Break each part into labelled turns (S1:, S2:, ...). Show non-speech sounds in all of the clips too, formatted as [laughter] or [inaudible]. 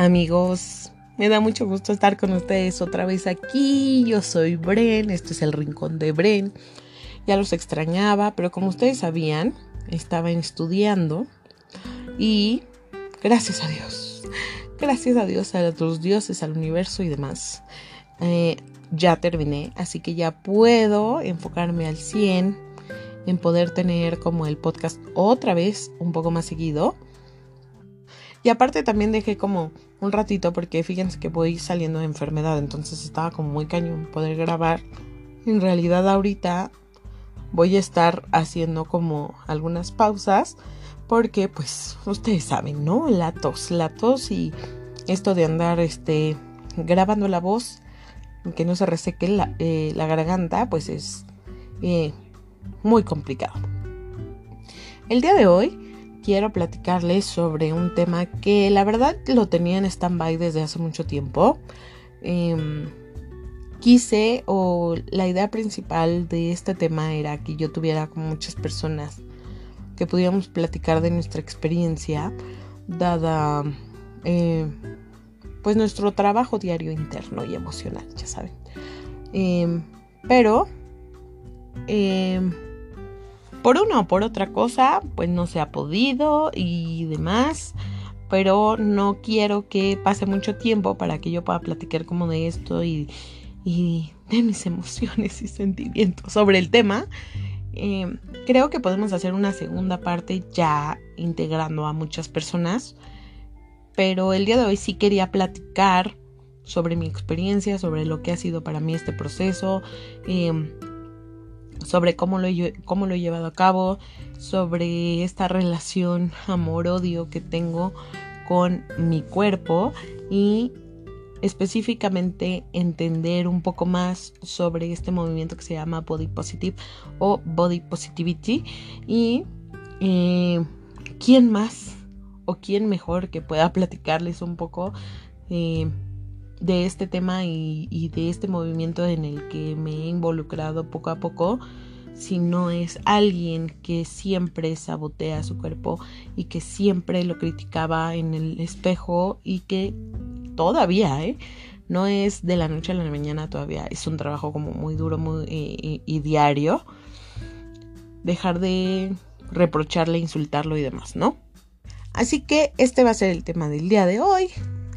S1: amigos. Me da mucho gusto estar con ustedes otra vez aquí. Yo soy Bren, este es el rincón de Bren. Ya los extrañaba, pero como ustedes sabían, estaba estudiando y gracias a Dios, gracias a Dios, a los dioses, al universo y demás, eh, ya terminé, así que ya puedo enfocarme al 100 en poder tener como el podcast otra vez un poco más seguido. Y aparte también dejé como un ratito porque fíjense que voy saliendo de enfermedad, entonces estaba como muy cañón poder grabar. En realidad ahorita voy a estar haciendo como algunas pausas porque pues ustedes saben, ¿no? La tos, la tos y esto de andar este grabando la voz, que no se reseque la, eh, garganta, pues es eh, muy complicado. El día de hoy quiero platicarles sobre un tema que la verdad lo tenía en stand-by desde hace mucho tiempo. Em, quise o la idea principal de este tema era que yo tuviera con muchas personas que pudiéramos platicar de nuestra experiencia dada eh, pues nuestro trabajo diario interno y emocional, ya saben. Em, pero em, por una o por otra cosa, pues no se ha podido y demás. Pero no quiero que pase mucho tiempo para que yo pueda platicar como de esto y, de mis [laughs] emociones y sentimientos sobre el tema. Eh, creo que podemos hacer una segunda parte ya integrando a muchas personas. Pero el día de hoy sí quería platicar sobre mi experiencia, sobre lo que ha sido para mí este proceso. Eh, sobre cómo lo, cómo lo he llevado a cabo, sobre esta relación amor-odio que tengo con mi cuerpo y específicamente entender un poco más sobre este movimiento que se llama Body Positive o Body Positivity y eh, quién más o quién mejor que pueda platicarles un poco eh, de este tema y, de este movimiento en el que me he involucrado poco a poco, si no es alguien que siempre sabotea su cuerpo y que siempre lo criticaba en el espejo y que todavía, ¿eh? No es de la noche a la mañana todavía, es un trabajo como muy duro muy, y, y diario. Dejar de reprocharle, insultarlo y demás, ¿no? Así que este va a ser el tema del día de hoy.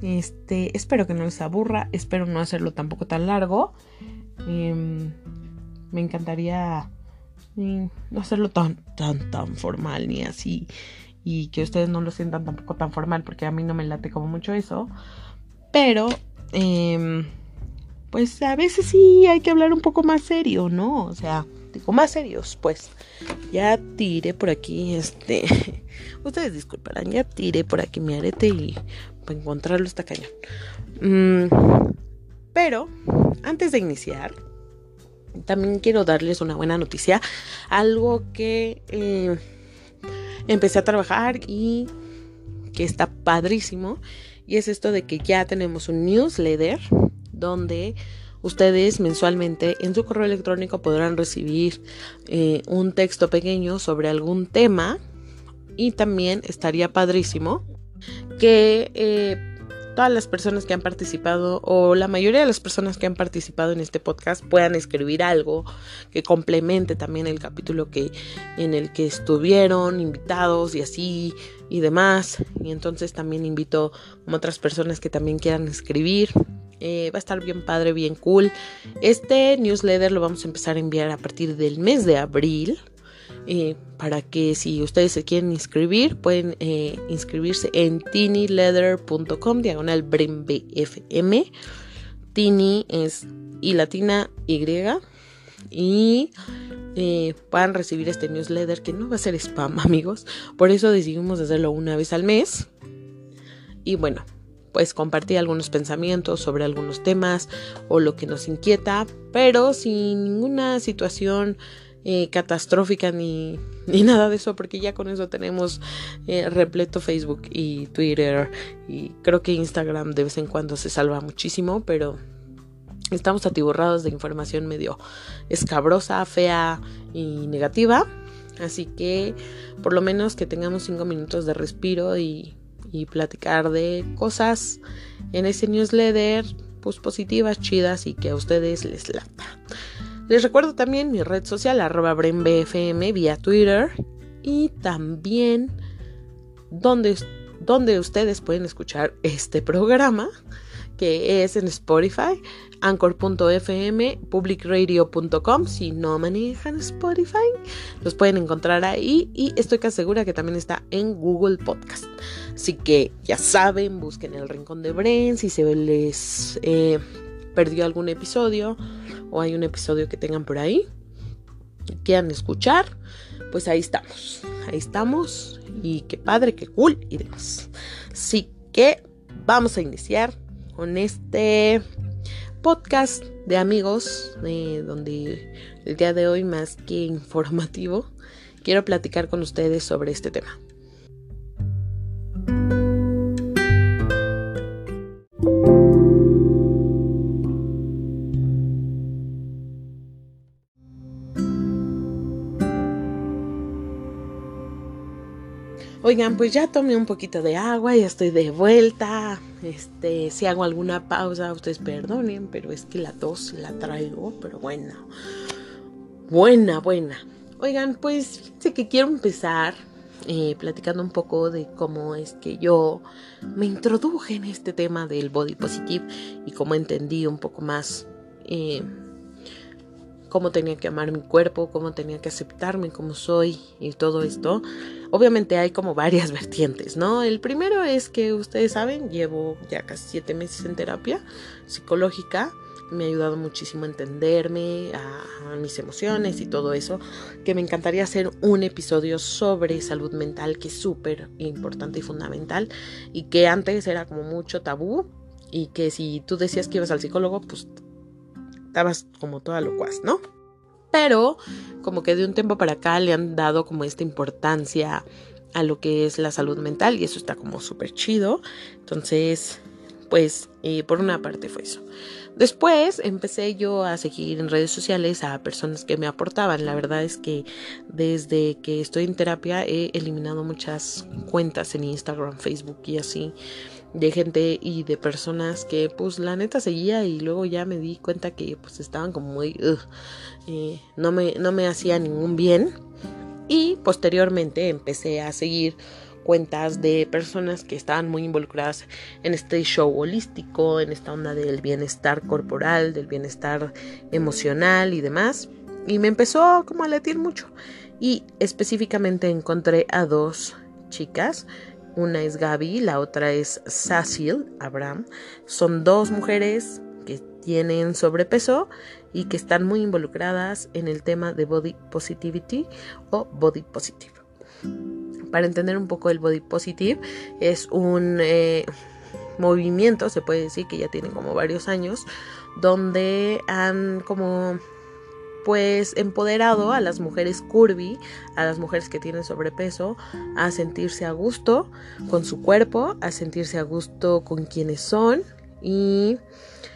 S1: Este, espero que no les aburra, espero no hacerlo tampoco tan largo. Em, me encantaría mm, no hacerlo tan, tan, tan formal ni así. Y que ustedes no lo sientan tampoco tan formal, porque a mí no me late como mucho eso. Pero, em, pues a veces sí hay que hablar un poco más serio, ¿no? O sea, digo, más serios, pues. Ya tiré por aquí, este. [laughs] Ustedes disculparán, ya tiré por aquí mi arete y para encontrarlo está cañón. Mm, pero, antes de iniciar, también quiero darles una buena noticia. Algo que eh, empecé a trabajar y que está padrísimo. Y es esto de que ya tenemos un newsletter donde ustedes mensualmente en su correo electrónico podrán recibir eh, un texto pequeño sobre algún tema. Y también estaría padrísimo que eh, todas las personas que han participado o la mayoría de las personas que han participado en este podcast puedan escribir algo que complemente también el capítulo que en el que estuvieron invitados y así y demás. Y entonces también invito a otras personas que también quieran escribir. Eh, va a estar bien padre bien cool. Este newsletter lo vamos a empezar a enviar a partir del mes de abril eh, para que si ustedes se quieren inscribir, pueden eh, inscribirse en tinyleather.com, diagonal BFM. Tiny es y latina Y. Y eh, puedan recibir este newsletter que no va a ser spam, [laughs] amigos. Por eso decidimos hacerlo una vez al mes. Y bueno, pues compartir algunos pensamientos sobre algunos temas o lo que nos inquieta, pero sin ninguna situación eh, catastrófica ni, ni, nada de eso, porque ya con eso tenemos eh, repleto Facebook y Twitter y creo que Instagram de vez en cuando se salva muchísimo, pero estamos atiborrados de información medio escabrosa, fea y negativa. Así que por lo menos que tengamos cinco minutos de respiro y, y platicar de cosas en ese newsletter pues positivas, chidas y que a ustedes les lata. Les recuerdo también mi red social arroba brenbfm vía Twitter y también donde, donde ustedes pueden escuchar este programa que es en Spotify, anchor.fm, publicradio.com. Si no manejan Spotify, los pueden encontrar ahí y estoy casi segura que también está en Google Podcast. Así que ya saben, busquen el Rincón de Bren si se les eh, perdió algún episodio o hay un episodio que tengan por ahí quieran escuchar, pues ahí estamos. Ahí estamos y qué padre, qué cool y demás. Así que vamos a iniciar con este podcast de amigos, donde el día de hoy más que informativo, quiero platicar con ustedes sobre este tema. Oigan, pues ya tomé un poquito de agua, y estoy de vuelta. Este, si hago alguna pausa, ustedes perdonen, pero es que la tos la traigo, pero bueno. Buena, buena. Oigan, pues sé que quiero empezar eh, platicando un poco de cómo es que yo me introduje en este tema del body positive y cómo entendí un poco más eh, cómo tenía que amar mi cuerpo, cómo tenía que aceptarme como soy y todo esto. Obviamente hay como varias [laughs] vertientes, ¿no? El primero es que ustedes saben, llevo ya casi siete meses en terapia psicológica. Me ha ayudado muchísimo a entenderme, a, mis emociones y todo eso. Que me encantaría hacer un episodio sobre salud mental, que es súper importante y fundamental. Y que antes era como mucho tabú. Y que si tú decías que ibas al psicólogo, pues estabas como toda locuaz, ¿no? Pero como que de un tiempo para acá le han dado como esta importancia a lo que es la salud mental y eso está como súper chido. Entonces, pues eh, por una parte fue eso. Después empecé yo a seguir en redes sociales a personas que me aportaban. La verdad es que desde que estoy en terapia he eliminado muchas cuentas en Instagram, Facebook y así de gente y de personas que pues la neta seguía y luego ya me di cuenta que pues estaban como muy eh, no me no me hacía ningún bien y posteriormente empecé a seguir cuentas de personas que estaban muy involucradas en este show holístico, en esta onda del bienestar corporal, del bienestar emocional y demás. Y me empezó como a latir mucho. Y específicamente encontré a dos chicas una es Gaby, la otra es Cecil Abraham. Son dos mujeres que tienen sobrepeso y que están muy involucradas en el tema de body positivity o body positive. Para entender un poco el body positive, es un eh, movimiento, se puede decir que ya tiene como varios años, donde han como pues empoderado a las mujeres curvy, a las mujeres que tienen sobrepeso, a sentirse a gusto con su cuerpo, a sentirse a gusto con quienes son. Y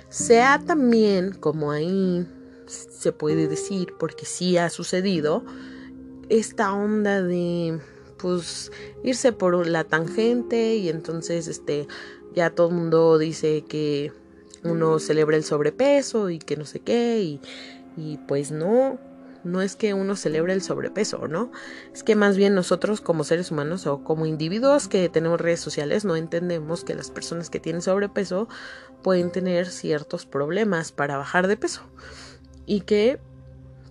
S1: sea también como ahí se puede decir, porque sí ha sucedido, esta onda de pues irse por la tangente y entonces este ya todo el mundo dice que uno celebra el sobrepeso y que no sé qué y y pues no, no es que uno celebre el sobrepeso, ¿no? Es que más bien nosotros como seres humanos o como individuos que tenemos redes sociales no entendemos que las personas que tienen sobrepeso pueden tener ciertos problemas para bajar de peso y que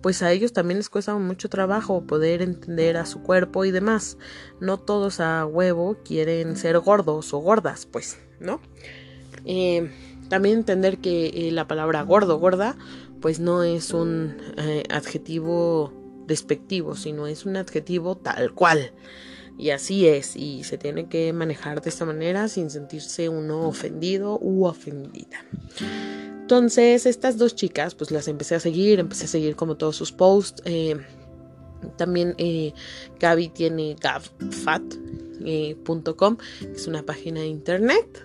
S1: pues a ellos también les cuesta mucho trabajo poder entender a su cuerpo y demás. No todos a huevo quieren ser gordos o gordas, pues, ¿no? Eh, también entender que eh, la palabra gordo, gorda, pues no es un eh, adjetivo despectivo, sino es un adjetivo tal cual. Y así es, y se tiene que manejar de esta manera sin sentirse uno ofendido u ofendida. Entonces, estas dos chicas, pues las empecé a seguir, empecé a seguir como todos sus posts. Eh, también eh, Gaby tiene gavfat.com, que es una página de internet.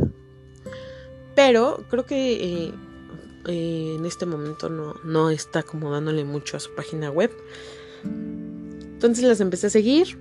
S1: Pero creo que eh, en este momento no, no está como dándole mucho a su página web. Entonces las empecé a seguir.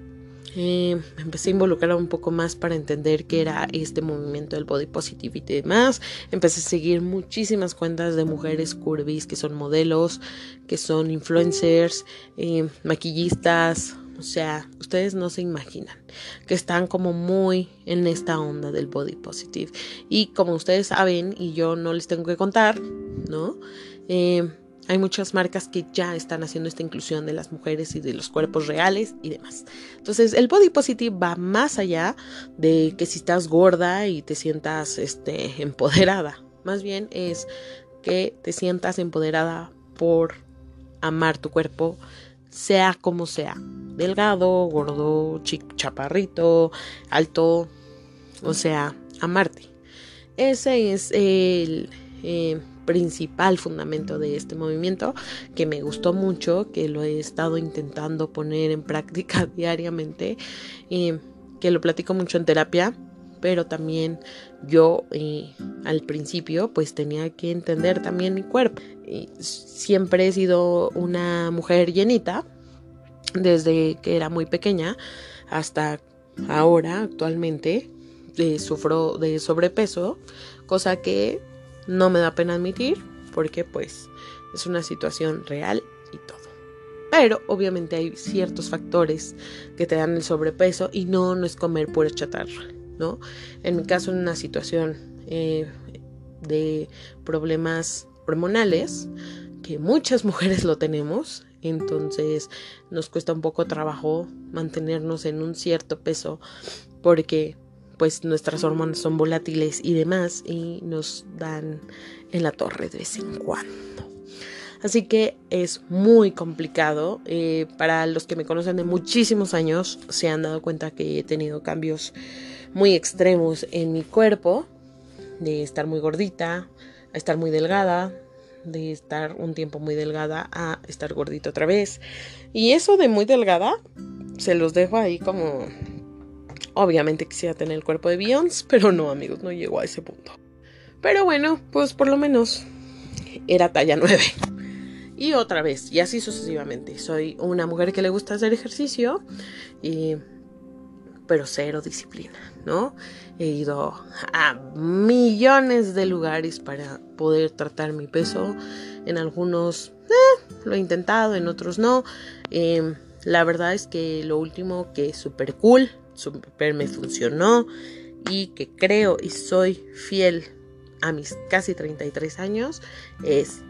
S1: eh, empecé a involucrar un poco más para entender qué era este movimiento del body positivity y demás. Empecé a seguir muchísimas cuentas de mujeres curvis que son modelos, que son influencers, eh, maquillistas. O sea, ustedes no se imaginan que están como muy en esta onda del body positive. Y como ustedes saben, y yo no les tengo que contar, ¿no? Eh, hay muchas marcas que ya están haciendo esta inclusión de las mujeres y de los cuerpos reales y demás. Entonces, el body positive va más allá de que si estás gorda y te sientas este, empoderada. Más bien es que te sientas empoderada por amar tu cuerpo, sea como sea. Delgado, gordo, chaparrito, alto, o sea, amarte. Ese es el... Eh, principal fundamento de este movimiento que me gustó mucho, que lo he estado intentando poner en práctica [laughs] diariamente, y que lo platico mucho en terapia, pero también yo eh, al principio pues tenía que entender también mi cuerpo. Siempre he sido una mujer llenita, desde que era muy pequeña hasta ahora, actualmente, eh, sufro de sobrepeso, cosa que no me da pena admitir porque pues es una situación real y todo. Pero obviamente hay ciertos factores que te dan el sobrepeso y no, no es comer pura chatarra, En mi caso, en una situación eh, de problemas hormonales, que muchas [laughs] mujeres lo tenemos, entonces nos cuesta un poco trabajo mantenernos en un cierto peso porque pues nuestras hormonas son volátiles y demás y nos dan en la torre de vez en cuando. Así que es muy complicado. Eh, para los que me conocen de muchísimos años se han dado cuenta que he tenido cambios muy extremos en mi cuerpo. De estar muy gordita a estar muy delgada. De estar un tiempo muy delgada a estar gordita otra vez. Y eso de muy delgada se los dejo ahí como Obviamente quisiera tener el cuerpo de Beyoncé, pero no, amigos, no llegó a ese punto. Pero bueno, pues por lo menos era talla 9. Y otra vez, y así sucesivamente. Soy una mujer que le gusta hacer ejercicio, y, pero cero disciplina, ¿no? He ido a millones de lugares para poder tratar mi peso. En algunos eh, lo he intentado, en otros no. Em, la verdad es que lo último que es súper cool super me funcionó y que creo y soy fiel a mis casi 33 años es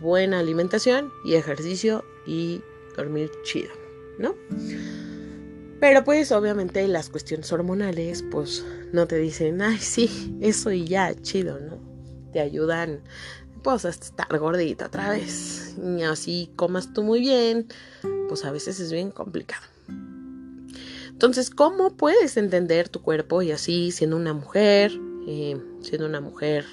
S1: buena alimentación y ejercicio y dormir chido, ¿no? Pero pues obviamente las cuestiones hormonales pues no te dicen, ay sí, eso y ya, chido, ¿no? Te ayudan pues a estar gordita otra vez. Y así comas tú muy bien, pues a veces es bien complicado. Entonces, ¿cómo puedes entender tu cuerpo y así siendo una mujer, eh, siendo una mujer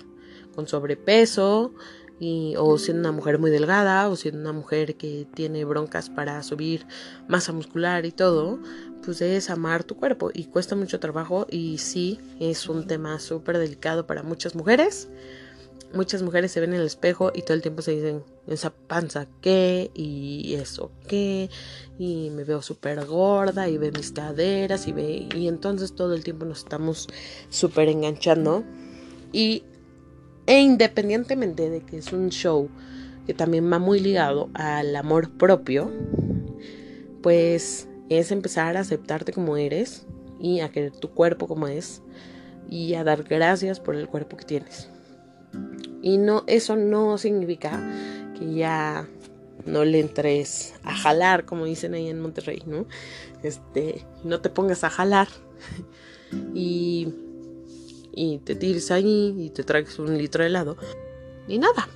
S1: con sobrepeso, y, o siendo una mujer muy delgada, o siendo una mujer que tiene broncas para subir masa muscular y todo, pues es amar tu cuerpo y cuesta mucho trabajo y sí es un tema súper delicado para muchas mujeres. Muchas mujeres se ven en el espejo y todo el tiempo se dicen, esa panza qué y eso qué, y me veo súper gorda y ve mis caderas y ve, y entonces todo el tiempo nos estamos súper enganchando. Y, e independientemente de que es un show que también va muy ligado al amor propio, pues es empezar a aceptarte como eres y a querer tu cuerpo como es y a dar gracias por el cuerpo que tienes. Y no, eso no significa que ya no le entres a jalar, como dicen ahí en Monterrey, ¿no? Este, no te pongas a jalar [laughs] y, y te tires ahí y te traes un litro de helado, ni nada.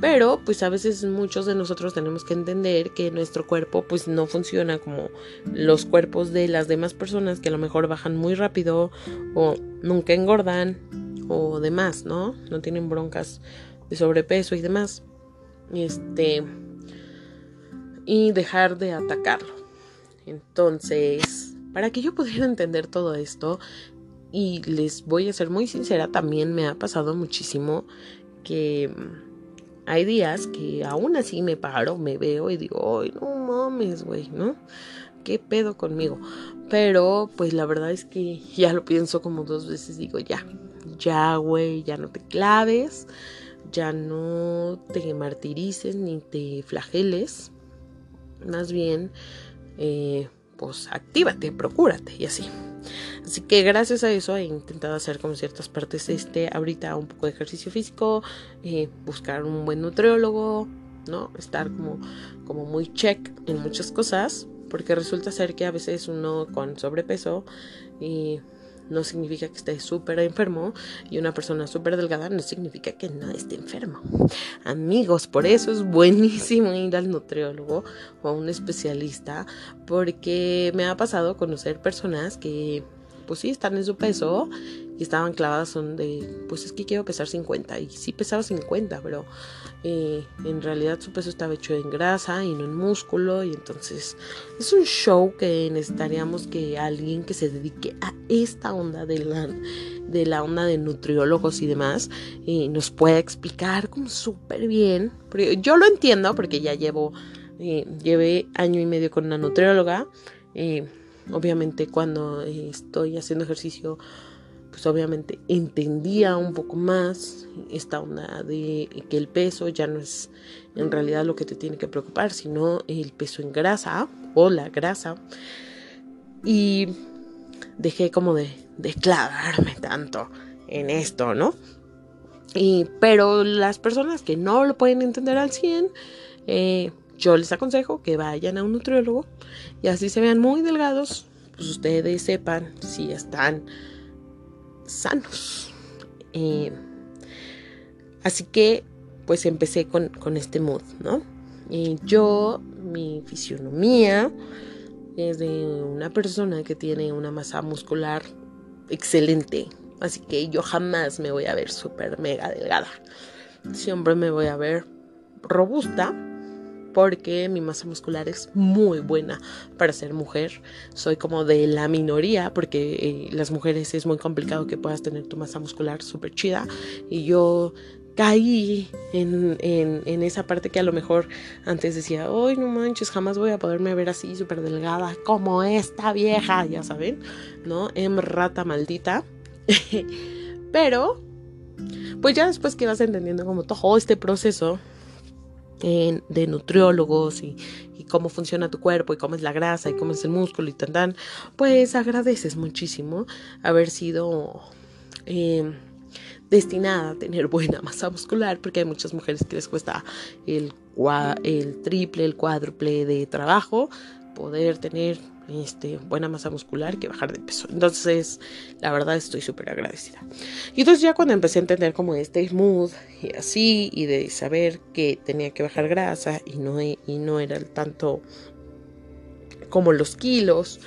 S1: Pero pues a veces muchos de nosotros tenemos que entender que nuestro cuerpo pues no funciona como los cuerpos de las demás personas que a lo mejor bajan muy rápido o nunca engordan o demás, ¿no? No tienen broncas de sobrepeso y demás. Este. Y dejar de atacarlo. Entonces, para que yo pudiera entender todo esto, y les voy a ser muy sincera, también me ha pasado muchísimo que hay días que aún así me paro, me veo y digo, ay, no mames, güey, ¿no? ¿qué pedo conmigo? Pero pues la verdad es que [laughs] ya lo pienso como dos veces, digo, ya, ya, güey, ya no te claves, ya no te martirices ni te flageles, más bien, eh, pues actívate, procúrate y así. Así que gracias a eso he intentado hacer como ciertas partes, este, ahorita un poco de ejercicio físico, eh, buscar un buen nutriólogo, ¿no? Estar como, como muy check en muchas cosas, porque resulta ser que a veces uno con sobrepeso y no significa que esté súper enfermo y una persona súper delgada no significa que no esté enfermo. Amigos, por eso es buenísimo ir al nutriólogo o a un especialista porque me ha pasado conocer personas que pues sí, están en su peso y estaban clavadas son de, pues es que quiero pesar 50 y sí pesaba 50, pero eh, en realidad su peso estaba hecho en grasa y no en músculo y entonces es un show que necesitaríamos que alguien que se dedique a esta onda de la, de la onda de nutriólogos y demás eh, nos pueda explicar como súper bien, yo lo entiendo porque ya llevo, eh, llevé año y medio con una nutrióloga, Obviamente cuando estoy haciendo ejercicio, pues obviamente entendía un poco más esta onda de que el peso ya no es en realidad lo que te tiene que preocupar, sino el peso en grasa o la grasa. Y dejé como de, de clavarme tanto en esto, ¿no? Y, pero las personas que no lo pueden entender al 100, eh, yo les aconsejo que vayan a un nutriólogo y así se vean muy delgados, pues ustedes sepan si están sanos. Eh, así que pues empecé con, este mood, ¿no? Yo, mi fisionomía es de una persona que tiene una masa muscular excelente. Así que yo jamás me voy a ver súper mega delgada. Siempre me voy a ver robusta porque mi masa muscular es muy buena para ser mujer. Soy como de la minoría porque eh, las mujeres es muy complicado que puedas tener tu masa muscular súper chida y yo caí en, en, esa parte que a lo mejor antes decía, ¡ay, no manches! Jamás voy a poderme ver así súper delgada como esta vieja, ya saben, ¿no? En rata maldita. [laughs] Pero, pues ya después que vas entendiendo como todo este proceso, de nutriólogos y, cómo funciona tu cuerpo y cómo es la grasa y cómo es el músculo y tan tan, pues agradeces muchísimo haber sido eh, destinada a tener buena masa muscular porque hay muchas mujeres que les cuesta el triple, el cuádruple de trabajo poder tener este, buena masa muscular que bajar de peso. Entonces, la verdad estoy súper agradecida. Y entonces ya cuando empecé a entender como este mood y así, y de saber que tenía que bajar grasa y no, y no era tanto como los kilos,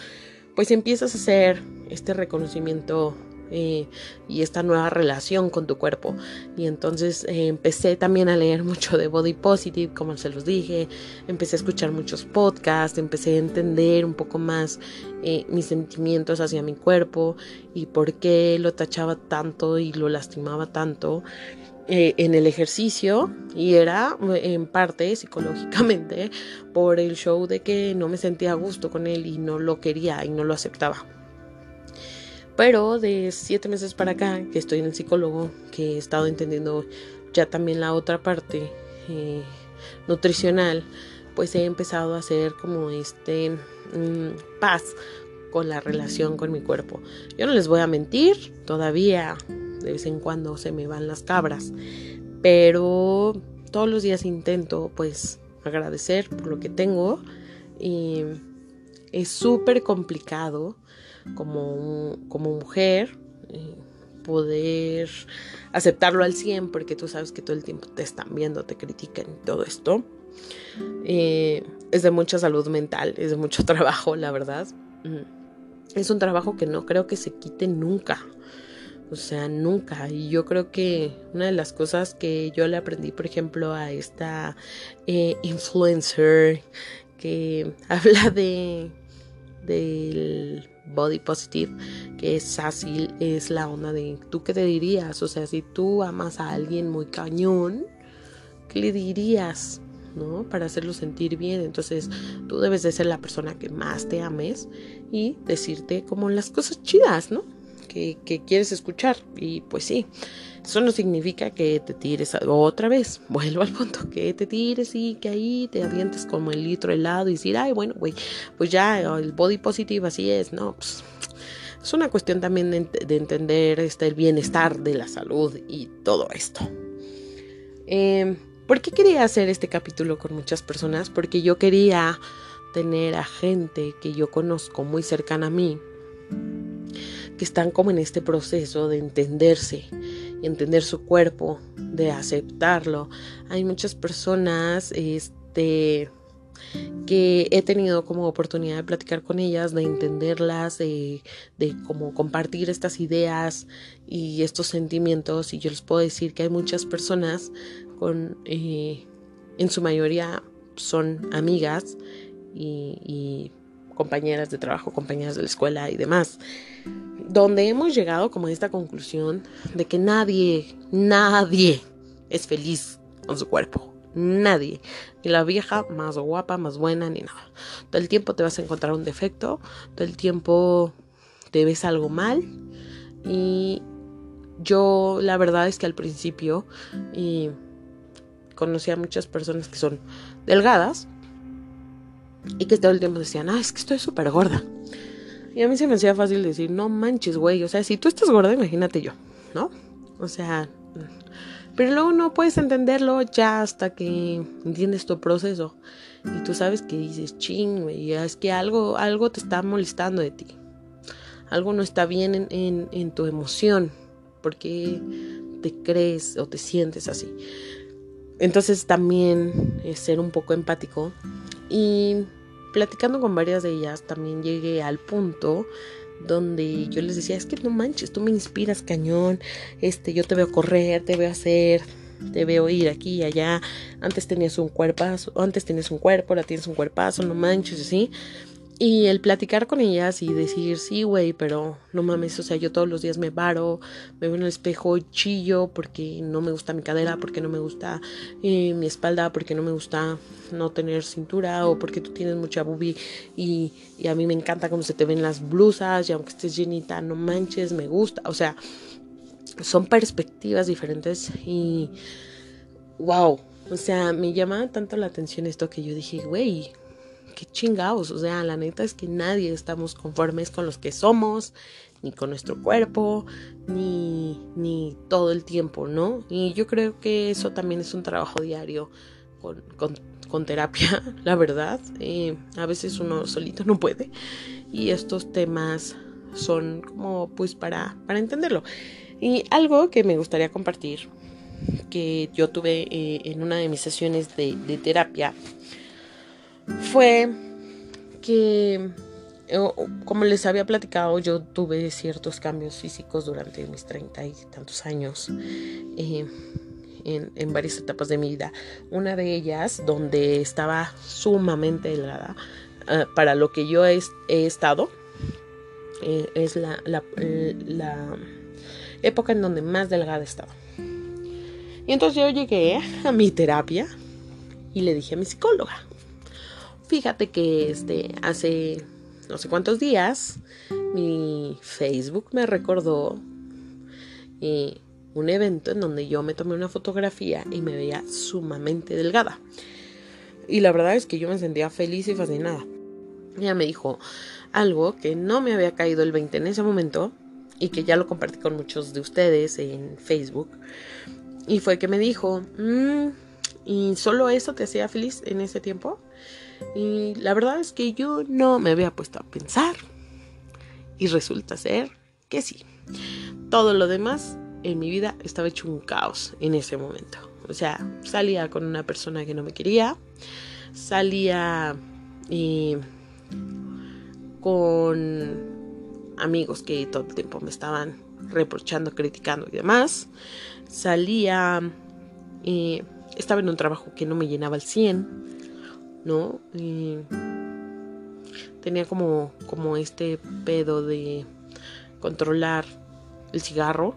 S1: pues empiezas a hacer este reconocimiento eh, y esta nueva relación con tu cuerpo. Y entonces eh, empecé también a leer [laughs] mucho de Body Positive, como se los dije, empecé a escuchar muchos podcasts, empecé a entender un poco más eh, mis sentimientos hacia mi cuerpo y por qué lo tachaba tanto y lo lastimaba tanto. en el ejercicio y era en parte psicológicamente por el show de que no me sentía a gusto con él y no lo quería y no lo aceptaba. Pero de siete meses para acá, que estoy en el psicólogo, que he estado entendiendo ya también la otra parte eh, nutricional, pues he empezado a hacer como este mm, paz con la relación con mi cuerpo. Yo no les voy a mentir, todavía de vez en cuando se me van las cabras, pero todos los días intento pues agradecer por lo que tengo y es súper complicado como, como mujer, eh, poder aceptarlo al 100 porque tú sabes que todo el tiempo te están viendo, te critican y todo esto. Eh, es de mucha salud mental, es de mucho [laughs] trabajo, la verdad. Mm. Es un trabajo que no creo que se quite nunca. O sea, nunca. Y yo creo que una de las cosas que yo le aprendí, por ejemplo, a esta eh, influencer que [laughs] habla de del body positive, que es fácil, es la onda de tú qué te dirías, o sea, si tú amas a alguien muy cañón, ¿qué le dirías? ¿no? Para hacerlo sentir bien. Entonces, tú debes de ser la persona que más te ames y decirte como las cosas chidas, ¿no? Que, quieres escuchar. Y pues sí, eso no significa que te tires otra vez. [laughs] Vuelvo al punto, que te tires y que ahí te avientes como el litro helado y decir, ay, bueno, güey, pues ya el body positive así es, ¿no? Pues, es una cuestión también de, entender este, el bienestar de la salud y todo esto. Eh, ¿Por qué quería hacer este capítulo con muchas personas? Porque yo quería tener a gente que yo conozco muy cercana a mí, que están como en este proceso de entenderse, entender su cuerpo, de aceptarlo. Hay muchas personas, este, que he tenido como oportunidad de platicar con ellas, de entenderlas, de, de como compartir estas ideas y estos sentimientos. Y yo les puedo decir que hay muchas personas con, eh, en su mayoría son amigas y, compañeras de trabajo, compañeras de la escuela y demás, donde hemos llegado como a esta conclusión de que nadie, nadie es feliz con su cuerpo. Nadie. Ni la vieja más guapa, más buena, ni nada. Todo el tiempo te vas a encontrar un defecto, todo el tiempo te ves algo mal. Y yo la verdad es que al principio y conocí a muchas personas que son delgadas y que todo el tiempo decían, ah, es que estoy súper gorda. Y a mí se me hacía fácil decir, no manches, güey, o sea, si tú estás gorda, imagínate yo, ¿no? O sea, pero luego no puedes entenderlo ya hasta que entiendes tu proceso. Y tú sabes que dices, ching, güey, es que algo, algo te está molestando de ti. Algo no está bien en, en, tu emoción. Porque te crees o te sientes así. Entonces también es ser un poco empático y platicando con varias de ellas también llegué al punto donde yo les decía, es que no manches, tú me inspiras cañón, este, yo te veo correr, te veo hacer, te veo ir aquí y allá, antes tenías un cuerpazo, antes tenías un cuerpo, ahora tienes un cuerpazo, no manches, así, y el platicar con ellas y decir, sí, güey, pero no mames, o sea, yo todos los días me paro, me veo en el espejo, chillo porque no me gusta mi cadera, porque no me gusta eh, mi espalda, porque no me gusta no tener cintura o porque tú tienes mucha boobie y, a mí me encanta cómo se te ven las blusas y aunque estés llenita, no manches, me gusta. O sea, son perspectivas diferentes y wow, o sea, me llama tanto la atención esto que yo dije, güey, qué chingados, o sea, la neta es que nadie estamos conformes con los que somos, ni con nuestro cuerpo, ni, ni todo el tiempo, ¿no? Y yo creo que eso también es un trabajo diario con, con, terapia, [laughs] la verdad. Eh, a veces uno solito no puede. Y estos temas son como pues para, para entenderlo. Y algo que me gustaría compartir, que yo tuve eh, en una de mis sesiones de terapia, fue que, como les había platicado, yo tuve ciertos cambios físicos durante mis treinta y tantos años. Eh, en, varias etapas de mi vida. Una de ellas, donde estaba sumamente delgada, eh, para lo que yo he, estado, eh, es la, la, época en donde más delgada he estado. Y entonces yo llegué a mi terapia y le dije a mi psicóloga, Fíjate que este hace no sé cuántos días mi Facebook me recordó eh, un evento en donde yo me tomé una fotografía y me veía sumamente delgada. Y la verdad es que yo me sentía feliz y fascinada. Ella me dijo algo que no me había caído el 20 en ese momento y que ya lo compartí con muchos de ustedes en Facebook. Y fue que me dijo, mm, ¿y solo eso te hacía feliz en ese tiempo? Y la verdad es que yo no me había puesto a pensar. Y resulta ser que sí. Todo lo demás en mi vida estaba hecho un caos en ese momento. O sea, salía con una persona que no me quería. Salía con amigos que todo el tiempo me estaban reprochando, criticando y demás. Salía... Eh, estaba en un trabajo que no me llenaba al 100 ¿no? tenía como, como este pedo de controlar el cigarro,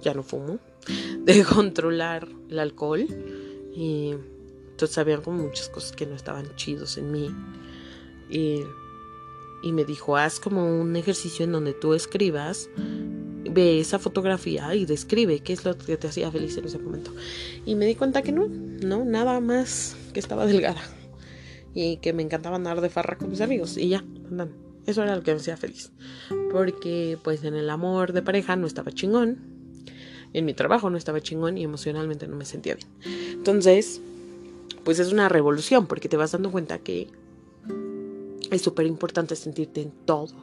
S1: ya no fumo, [laughs] de controlar el alcohol, y Entonces había como muchas cosas que no estaban chidos en mí. Y, y me dijo, haz como un ejercicio en donde tú escribas, ve esa fotografía y describe qué es lo que te hacía feliz en ese momento. Y me di cuenta que no, no, nada más que estaba delgada. Y que me encantaba andar de farra con mis amigos. Y ya, andan. Eso era lo que me hacía feliz. Porque pues en el amor de pareja no estaba chingón. En mi trabajo no estaba chingón y emocionalmente no me sentía bien. Entonces, pues es una revolución porque te vas dando cuenta que es súper importante sentirte en todo,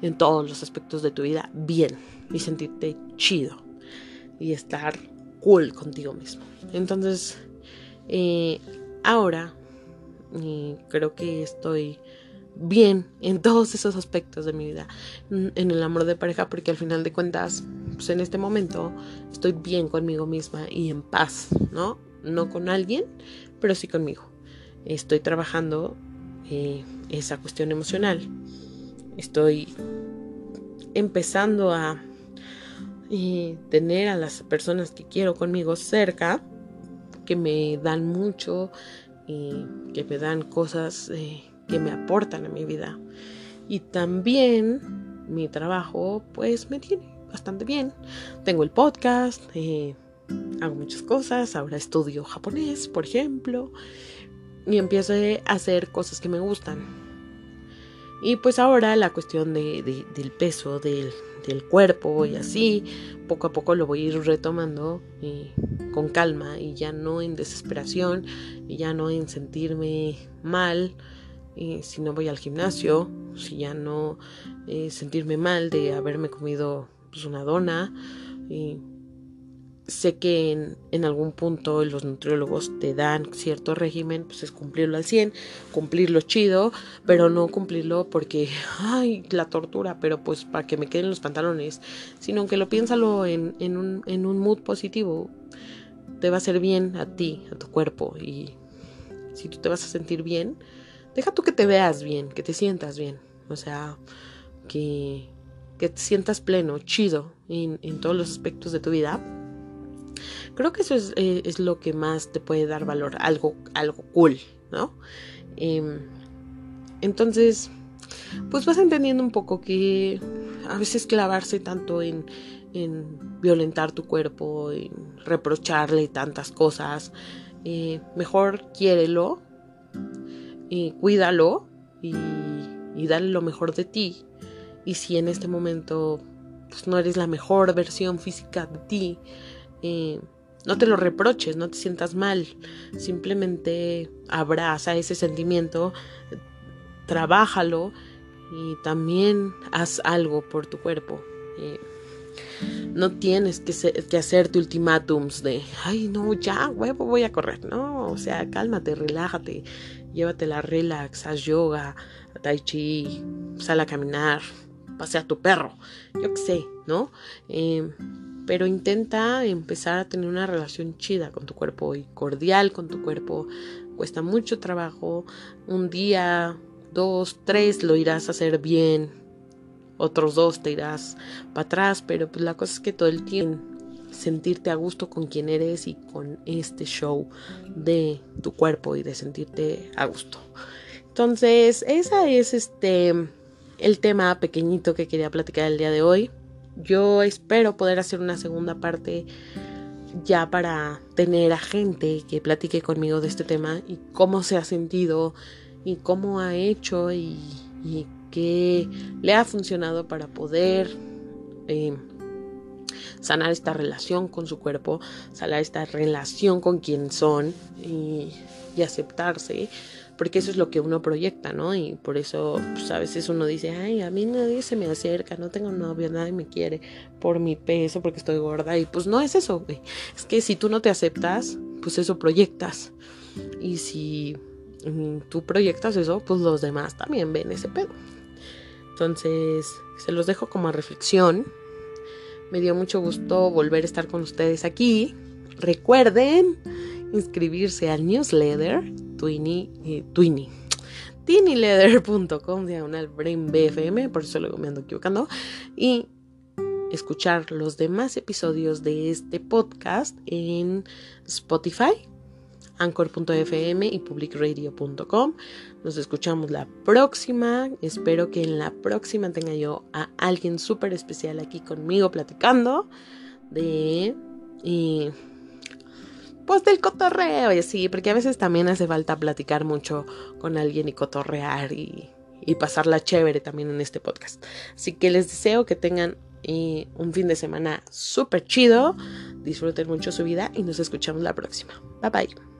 S1: en todos los aspectos de tu vida bien y sentirte chido y estar cool contigo mismo. Entonces, eh, ahora eh, creo que estoy bien en todos esos aspectos de mi vida, en el amor de pareja, porque al final de cuentas, pues en este momento estoy bien conmigo misma y en paz, ¿no? No con alguien, pero sí conmigo. Estoy trabajando eh, esa cuestión emocional. Estoy empezando a eh, tener a las personas que quiero conmigo cerca, que me dan mucho, y que me dan cosas eh, que me aportan a mi vida. Y también mi trabajo pues me tiene bastante bien. Tengo el podcast, eh, hago muchas cosas, ahora estudio japonés, por ejemplo, y empiezo a hacer cosas que me gustan. Y pues ahora la cuestión de, del peso del, del, cuerpo y así, poco a poco lo voy a ir retomando eh, con calma y ya no en desesperación y ya no en sentirme mal eh, si no voy al gimnasio, si ya no eh, sentirme mal de haberme comido pues, una dona. Y sé que en, algún punto los nutriólogos te dan cierto régimen, pues es cumplirlo al 100, cumplirlo chido, pero no cumplirlo porque, [laughs] ay, la tortura, pero pues para que me queden los pantalones, sino que lo piénsalo en, en, un, en un mood positivo. Te va a hacer bien a ti, a tu cuerpo, y si tú te vas a sentir bien, deja tú que te veas bien, que te sientas bien, o sea, que, que te sientas pleno, chido en, en todos los aspectos de tu vida Creo que eso eh, es, lo que más te puede dar valor, algo, algo cool, ¿no? Em, entonces, pues vas entendiendo un poco que a veces clavarse tanto en, violentar tu cuerpo, en reprocharle tantas cosas, eh, mejor quiérelo, y cuídalo y, y dale lo mejor de ti. Y si en este momento pues, no eres la mejor versión física de ti, no te lo reproches, no te sientas mal, simplemente abraza ese sentimiento, trabájalo y también haz algo por tu cuerpo. Eh, no tienes que, hacerte ultimátums de, ay, no, ya, huevo, voy a correr. No, o sea, cálmate, relájate, llévatela relax, haz yoga, tai chi, sal a caminar, pasea a tu perro, yo qué sé, ¿no? Eh, pero intenta empezar a tener una relación chida con tu cuerpo y cordial con tu cuerpo. Cuesta mucho trabajo. Un día, dos, tres lo irás a hacer bien. Otros dos te irás para atrás, pero pues la cosa es que todo el tiempo sentirte a gusto con quien eres y con este show de tu cuerpo y de sentirte a gusto. Entonces, esa es este el tema pequeñito que quería platicar el día de hoy. Yo espero poder hacer una segunda parte ya para tener a gente que platique conmigo de este tema y cómo se ha sentido y cómo ha hecho y, qué le ha funcionado para poder eh, sanar esta relación con su cuerpo, sanar esta relación con quien son y, y aceptarse porque eso es lo que uno proyecta, ¿no? Y por eso pues, a veces uno dice, ay, a mí nadie se me acerca, no tengo novio, nadie me quiere por mi peso, porque estoy gorda, y pues no es eso, güey. Es que si tú no te aceptas, pues eso proyectas. Y si mm, tú proyectas eso, pues los demás también ven ese pedo. Entonces, se los dejo como a reflexión. Me dio mucho gusto volver a estar con ustedes aquí. Recuerden inscribirse al newsletter Twinny, eh, Twinny. tinyleather.com diagonal brain BFM, por eso luego me ando equivocando, y escuchar los demás episodios de este podcast en Spotify, anchor.fm y publicradio.com. Nos escuchamos la próxima. Espero que en la próxima tenga yo a alguien súper especial aquí conmigo platicando de... Y pues del cotorreo y así, porque a veces también hace falta platicar mucho con alguien y cotorrear y, y pasarla chévere también en este podcast. Así que les deseo que tengan y un fin de semana súper chido. Disfruten mucho su vida y nos escuchamos la próxima. Bye bye.